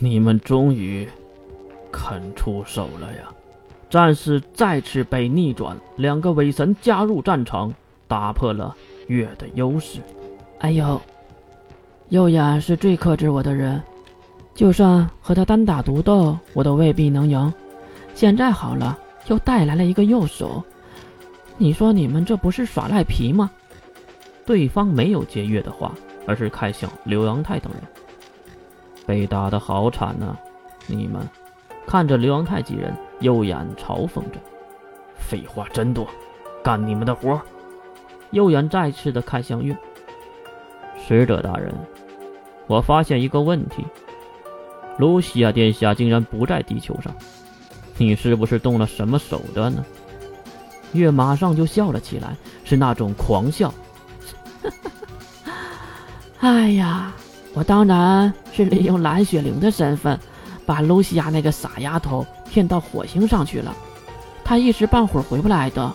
你们终于肯出手了呀！战事再次被逆转，两个伪神加入战场，打破了月的优势。哎呦，右眼是最克制我的人，就算和他单打独斗，我都未必能赢。现在好了，又带来了一个右手，你说你们这不是耍赖皮吗？对方没有接月的话，而是看向刘阳泰等人。被打得好惨呐！你们看着刘阳泰几人，右眼嘲讽着：“废话真多，干你们的活。”右眼再次的看向月。使者大人，我发现一个问题：卢西亚殿下竟然不在地球上，你是不是动了什么手段呢？月马上就笑了起来，是那种狂笑。哎呀，我当然是利用蓝雪灵的身份，把露西亚那个傻丫头骗到火星上去了，她一时半会儿回不来的。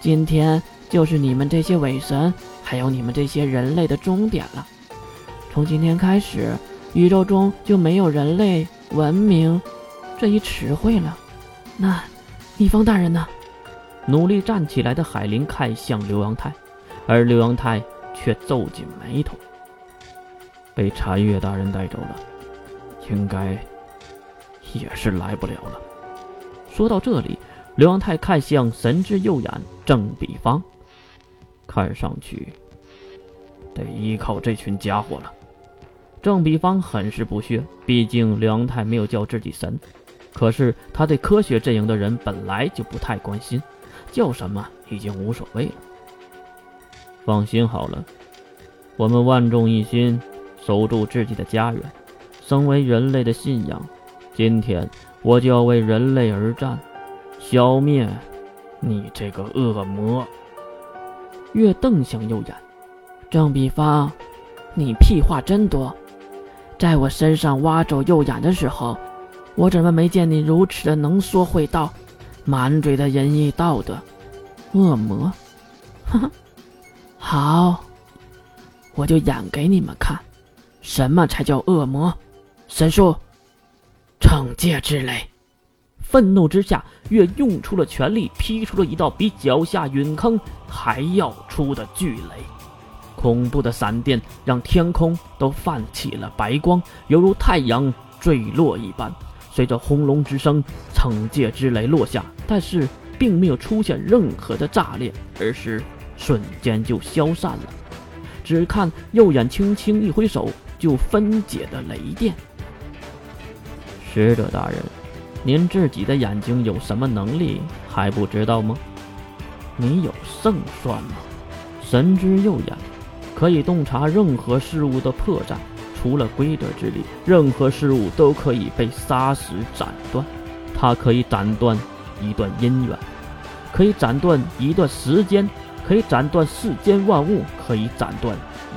今天就是你们这些伪神，还有你们这些人类的终点了。从今天开始，宇宙中就没有人类文明这一词汇了。那逆风大人呢？努力站起来的海灵看向刘阳泰，而刘阳泰却皱紧眉头。被禅月大人带走了，应该也是来不了了。说到这里，刘昂泰看向神之右眼郑比方，看上去得依靠这群家伙了。郑比方很是不屑，毕竟刘昂泰没有叫自己神，可是他对科学阵营的人本来就不太关心，叫什么已经无所谓了。放心好了，我们万众一心。守住自己的家园，身为人类的信仰。今天我就要为人类而战，消灭你这个恶魔。月瞪向右眼，郑比方，你屁话真多。在我身上挖走右眼的时候，我怎么没见你如此的能说会道，满嘴的仁义道德？恶魔，哈哈，好，我就演给你们看。什么才叫恶魔？神术，惩戒之雷！愤怒之下，月用出了全力，劈出了一道比脚下陨坑还要粗的巨雷。恐怖的闪电让天空都泛起了白光，犹如太阳坠落一般。随着轰隆之声，惩戒之雷落下，但是并没有出现任何的炸裂，而是瞬间就消散了。只看右眼轻轻一挥手。就分解的雷电，使者大人，您自己的眼睛有什么能力还不知道吗？你有胜算吗？神之右眼可以洞察任何事物的破绽，除了规则之力，任何事物都可以被杀死斩断。它可以斩断一段姻缘，可以斩断一段时间，可以斩断世间万物，可以斩断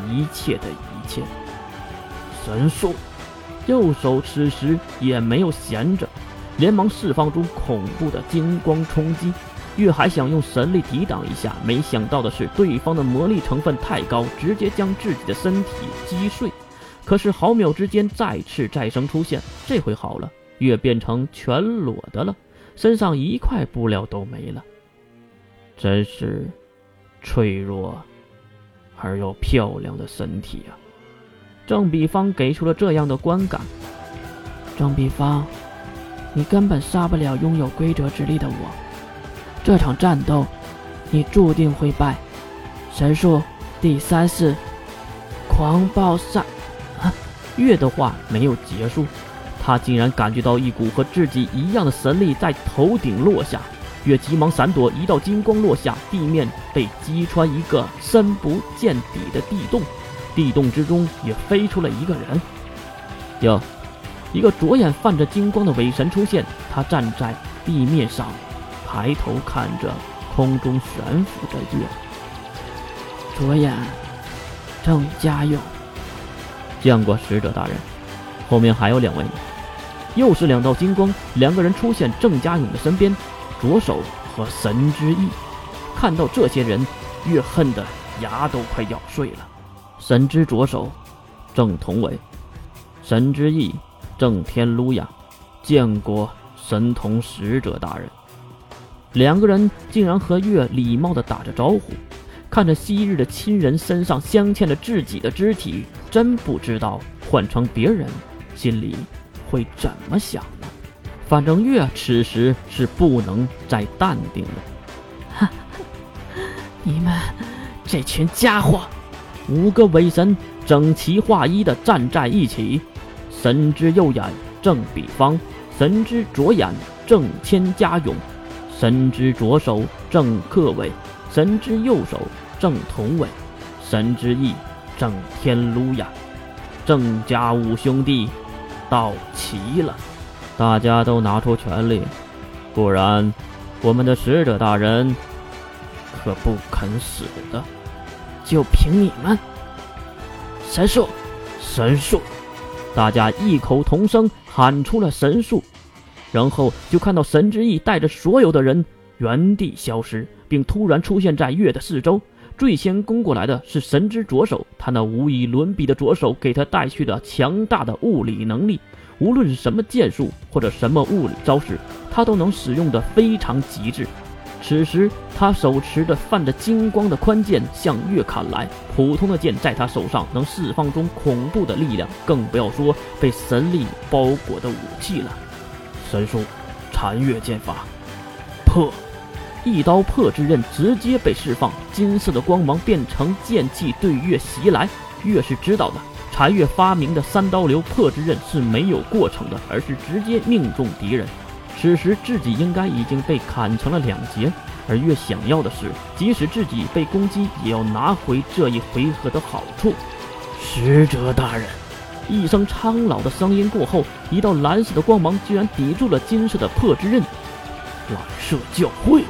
一切的一切。神术，右手此时也没有闲着，连忙释放出恐怖的金光冲击。月还想用神力抵挡一下，没想到的是对方的魔力成分太高，直接将自己的身体击碎。可是毫秒之间再次再生出现，这回好了，月变成全裸的了，身上一块布料都没了，真是脆弱而又漂亮的身体啊！郑比方给出了这样的观感。郑比方，你根本杀不了拥有规则之力的我。这场战斗，你注定会败。神术第三式，狂暴杀。啊！月的话没有结束，他竟然感觉到一股和自己一样的神力在头顶落下。月急忙闪躲，一道金光落下，地面被击穿一个深不见底的地洞。地洞之中也飞出了一个人，哟，一个左眼泛着金光的伪神出现。他站在地面上，抬头看着空中悬浮着月。左眼，郑家勇，见过使者大人。后面还有两位呢。又是两道金光，两个人出现郑家勇的身边，左手和神之翼。看到这些人，越恨得牙都快咬碎了。神之左手，郑同伟；神之翼，郑天卢亚，见过神童使者大人。两个人竟然和月礼貌地打着招呼，看着昔日的亲人身上镶嵌着自己的肢体，真不知道换成别人心里会怎么想呢？反正月此时是不能再淡定了。你们这群家伙！五个伪神整齐划一地站在一起，神之右眼正比方，神之左眼正千家勇。神之左手正克伟，神之右手正同伟，神之翼正天撸呀！郑家五兄弟到齐了，大家都拿出全力，不然我们的使者大人可不肯死的。就凭你们，神术，神术！大家异口同声喊出了神术。然后就看到神之翼带着所有的人原地消失，并突然出现在月的四周。最先攻过来的是神之左手，他那无与伦比的左手给他带去了强大的物理能力，无论是什么剑术或者什么物理招式，他都能使用的非常极致。此时，他手持着泛着金光的宽剑向月砍来，普通的剑在他手上能释放出恐怖的力量，更不要说被神力包裹的武器了。神术，残月剑法，破！一刀破之刃直接被释放，金色的光芒变成剑气对月袭来。月是知道的，残月发明的三刀流破之刃是没有过程的，而是直接命中敌人。此时自己应该已经被砍成了两截，而越想要的是，即使自己被攻击，也要拿回这一回合的好处。使者大人。一声苍老的声音过后，一道蓝色的光芒居然抵住了金色的破之刃。蓝色教会，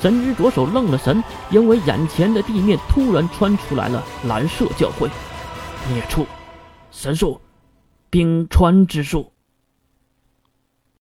神之左手愣了神，因为眼前的地面突然穿出来了蓝色教会。孽畜，神术，冰川之术。